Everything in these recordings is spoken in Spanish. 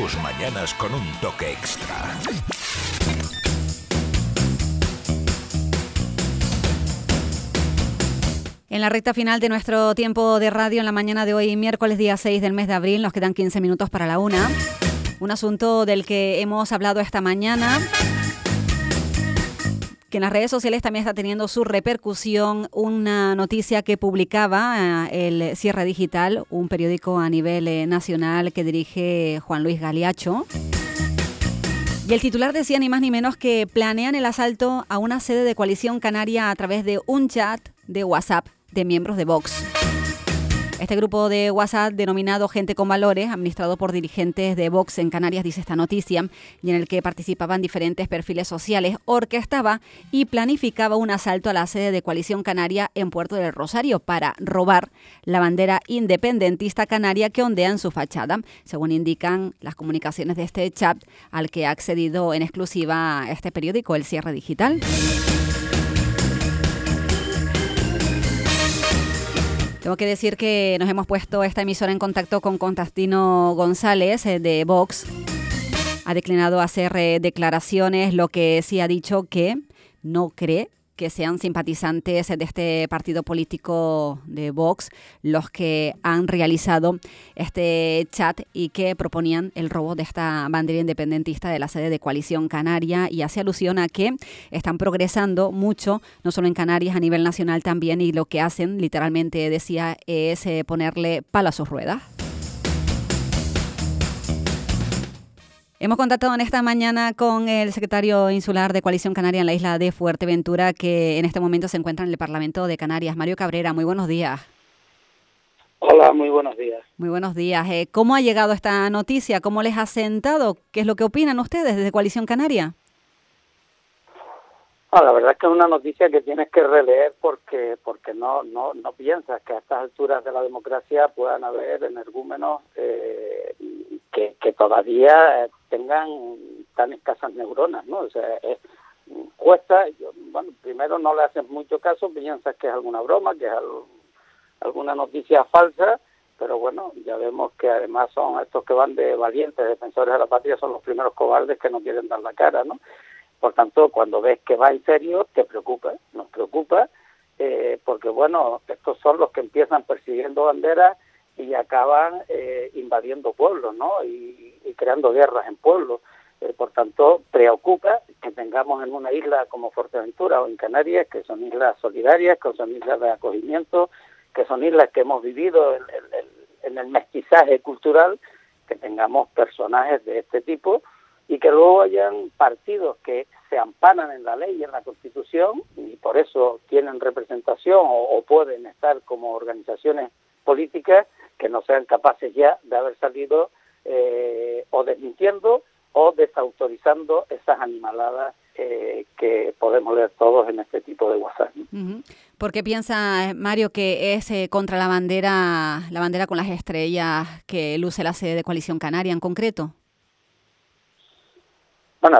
tus mañanas con un toque extra. En la recta final de nuestro tiempo de radio en la mañana de hoy, miércoles día 6 del mes de abril, nos quedan 15 minutos para la una. Un asunto del que hemos hablado esta mañana, que en las redes sociales también está teniendo su repercusión, una noticia que publicaba eh, el Cierre Digital, un periódico a nivel eh, nacional que dirige Juan Luis Galiacho. Y el titular decía ni más ni menos que planean el asalto a una sede de coalición canaria a través de un chat de WhatsApp de miembros de Vox. Este grupo de WhatsApp denominado Gente con Valores, administrado por dirigentes de Vox en Canarias, dice esta noticia, y en el que participaban diferentes perfiles sociales, orquestaba y planificaba un asalto a la sede de Coalición Canaria en Puerto del Rosario para robar la bandera independentista canaria que ondea en su fachada, según indican las comunicaciones de este chat al que ha accedido en exclusiva este periódico, El Cierre Digital. Tengo que decir que nos hemos puesto esta emisora en contacto con Constantino González eh, de Vox. Ha declinado hacer eh, declaraciones, lo que sí ha dicho que no cree que sean simpatizantes de este partido político de Vox los que han realizado este chat y que proponían el robo de esta bandera independentista de la sede de Coalición Canaria y hace alusión a que están progresando mucho, no solo en Canarias, a nivel nacional también, y lo que hacen, literalmente decía, es eh, ponerle palo a sus ruedas. Hemos contactado en esta mañana con el secretario insular de Coalición Canaria en la isla de Fuerteventura, que en este momento se encuentra en el Parlamento de Canarias. Mario Cabrera, muy buenos días. Hola, muy buenos días. Muy buenos días. Eh, ¿Cómo ha llegado esta noticia? ¿Cómo les ha sentado? ¿Qué es lo que opinan ustedes desde Coalición Canaria? Ah, la verdad es que es una noticia que tienes que releer porque porque no no no piensas que a estas alturas de la democracia puedan haber energúmenos eh, que, que todavía tengan tan escasas neuronas, ¿no? O sea, cuesta, bueno, primero no le haces mucho caso, piensas que es alguna broma, que es alguna noticia falsa, pero bueno, ya vemos que además son estos que van de valientes, defensores de la patria, son los primeros cobardes que no quieren dar la cara, ¿no? Por tanto, cuando ves que va en serio, te preocupa, nos preocupa, eh, porque bueno, estos son los que empiezan persiguiendo banderas y acaban eh, invadiendo pueblos, ¿no? Y, creando guerras en pueblos. Eh, por tanto, preocupa que tengamos en una isla como Fuerteventura o en Canarias, que son islas solidarias, que son islas de acogimiento, que son islas que hemos vivido en, en el mestizaje cultural, que tengamos personajes de este tipo y que luego hayan partidos que se amparan en la ley y en la Constitución y por eso tienen representación o pueden estar como organizaciones políticas que no sean capaces ya de haber salido eh, o desmintiendo o desautorizando esas animaladas eh, que podemos leer todos en este tipo de WhatsApp. ¿Por qué piensa Mario que es eh, contra la bandera, la bandera con las estrellas que luce la sede de Coalición Canaria en concreto? Bueno,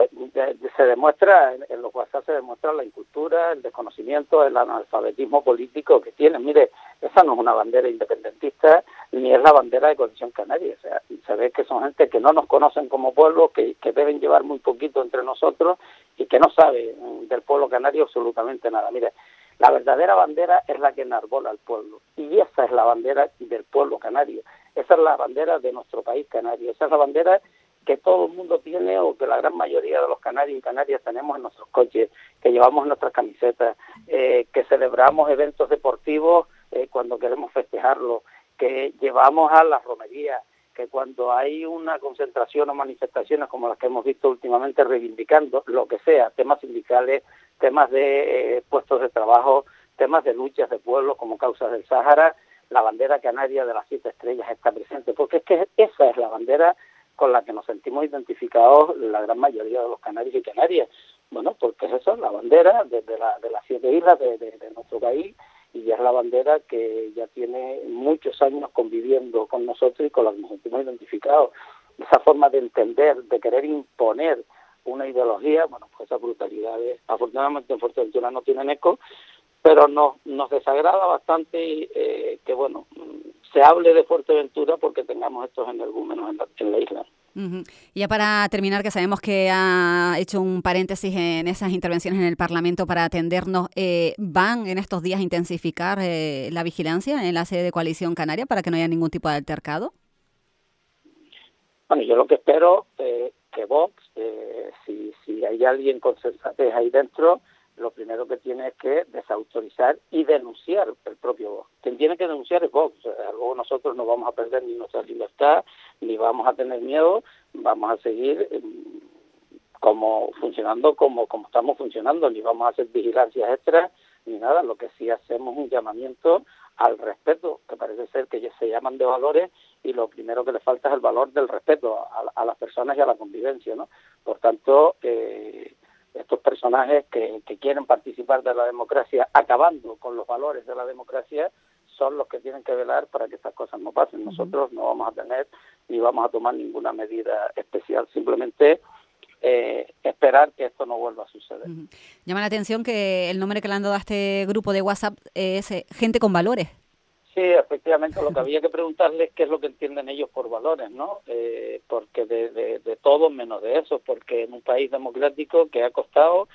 se demuestra, en los WhatsApp se demuestra la incultura, el desconocimiento, el analfabetismo político que tienen. Mire, esa no es una bandera independentista, ni es la bandera de Coalición Canaria. O sea, se ve que son gente que no nos conocen como pueblo, que, que deben llevar muy poquito entre nosotros y que no sabe del pueblo canario absolutamente nada. Mire, la verdadera bandera es la que enarbola al pueblo. Y esa es la bandera del pueblo canario. Esa es la bandera de nuestro país canario. Esa es la bandera que todo el mundo tiene o que la gran mayoría de los canarios y canarias tenemos en nuestros coches, que llevamos nuestras camisetas, eh, que celebramos eventos deportivos eh, cuando queremos festejarlo, que llevamos a las romerías, que cuando hay una concentración o manifestaciones como las que hemos visto últimamente reivindicando lo que sea, temas sindicales, temas de eh, puestos de trabajo, temas de luchas de pueblos como causas del Sáhara, la bandera canaria de las siete estrellas está presente, porque es que esa es la bandera con la que nos sentimos identificados la gran mayoría de los canarios y canarias. Bueno, porque es eso, la bandera de, la, de las siete islas de, nuestro país y ya es la bandera que ya tiene muchos años conviviendo con nosotros y con la que nos sentimos identificados. Esa forma de entender, de querer imponer una ideología, bueno, pues esas brutalidades, afortunadamente en Fuerteventura no tienen eco, pero nos, nos desagrada bastante eh, que, bueno, se hable de Fuerteventura porque tengamos estos energúmenos en la, en la isla. Y ya para terminar, que sabemos que ha hecho un paréntesis en esas intervenciones en el Parlamento para atendernos, eh, ¿van en estos días a intensificar eh, la vigilancia en la sede de Coalición Canaria para que no haya ningún tipo de altercado? Bueno, yo lo que espero eh, que Vox, eh, si, si hay alguien con sensatez ahí dentro, lo primero que tiene es que desautorizar y denunciar el propio Vox. Quien tiene que denunciar es Vox. Luego nosotros no vamos a perder ni nuestra libertad, ni vamos a tener miedo, vamos a seguir em, como funcionando como, como estamos funcionando, ni vamos a hacer vigilancias extras, ni nada. Lo que sí hacemos es un llamamiento al respeto, que parece ser que ya se llaman de valores y lo primero que le falta es el valor del respeto a, a las personas y a la convivencia, ¿no? Por tanto, eh, estos personajes que, quieren participar de la democracia acabando con los valores de la democracia son los que tienen que velar para que estas cosas no pasen. Nosotros no vamos a tener ni vamos a tomar ninguna medida especial, simplemente eh, esperar que esto no vuelva a suceder. Llama la atención que el nombre que le han dado a este grupo de WhatsApp es eh, Gente con Valores. Sí, efectivamente, lo que había que preguntarles es qué es lo que entienden ellos por valores, ¿no? Eh, porque de, de, todo menos de eso, porque en un país democrático que ha costado,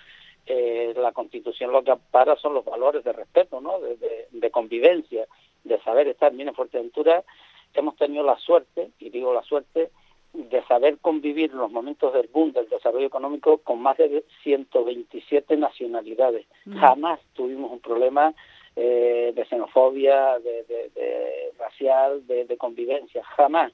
eh, la Constitución lo que ampara son los valores de respeto, ¿no? De, de, convivencia, de saber estar. bien en Fuerteventura hemos tenido la suerte, y digo la suerte, de saber convivir en los momentos del boom del desarrollo económico con más de 127 nacionalidades. Jamás tuvimos un problema eh, de xenofobia, de, racial, de, convivencia, jamás.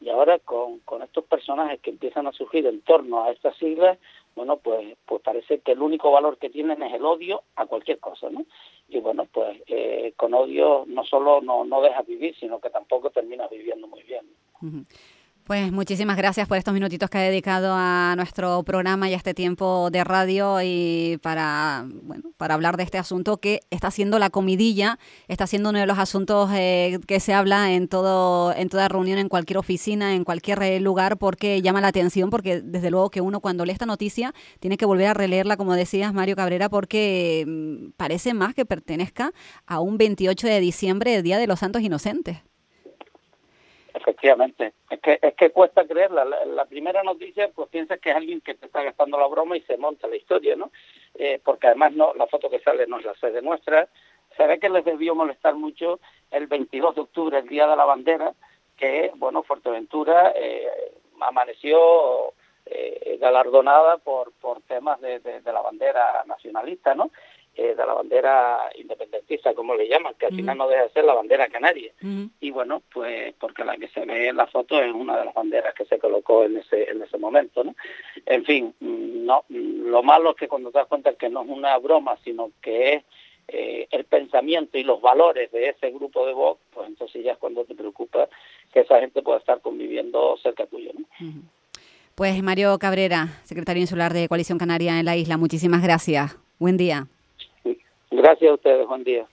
Y ahora con, con estos personajes que empiezan a surgir en torno a estas siglas, bueno, pues, pues parece que el único valor que tienen es el odio a cualquier cosa, ¿no? Y bueno, pues eh, con odio no solo no, no dejas vivir, sino que tampoco terminas viviendo muy bien. Pues muchísimas gracias por estos minutitos que ha dedicado a nuestro programa y a este tiempo de radio y para, bueno, para hablar de este asunto que está siendo la comidilla, está siendo uno de los asuntos eh, que se habla en todo, en toda reunión, en cualquier oficina, en cualquier eh, lugar, porque llama la atención, porque desde luego que uno cuando lee esta noticia tiene que volver a releerla, como decías Mario Cabrera, porque mm, parece más que pertenezca a un 28 de diciembre, el Día de los Santos Inocentes. Efectivamente, es que es que cuesta creerla. La, primera noticia, pues piensas que es alguien que te está gastando la broma y se monta la historia, ¿no? Eh, porque además no, la foto que sale no es la sede nuestra. Se ve que les debió molestar mucho el 22 de octubre, el Día de la Bandera, que, bueno, Fuerteventura eh, amaneció eh, galardonada por, por temas de, la bandera nacionalista, ¿no? Eh, de la bandera independentista, como le llaman, que al final no deja de ser la bandera canaria. Y bueno, pues porque la que se ve en la foto es una de las banderas que se colocó en ese en ese momento, ¿no? En fin, mm, no lo malo es que cuando te das cuenta que no es una broma, sino que es eh, el pensamiento y los valores de ese grupo de Vox, pues entonces ya es cuando te preocupa que esa gente pueda estar conviviendo cerca tuyo, ¿no? Pues Mario Cabrera, secretario insular de Coalición Canaria en la isla, muchísimas gracias. Buen día. Gracias a ustedes, buen día.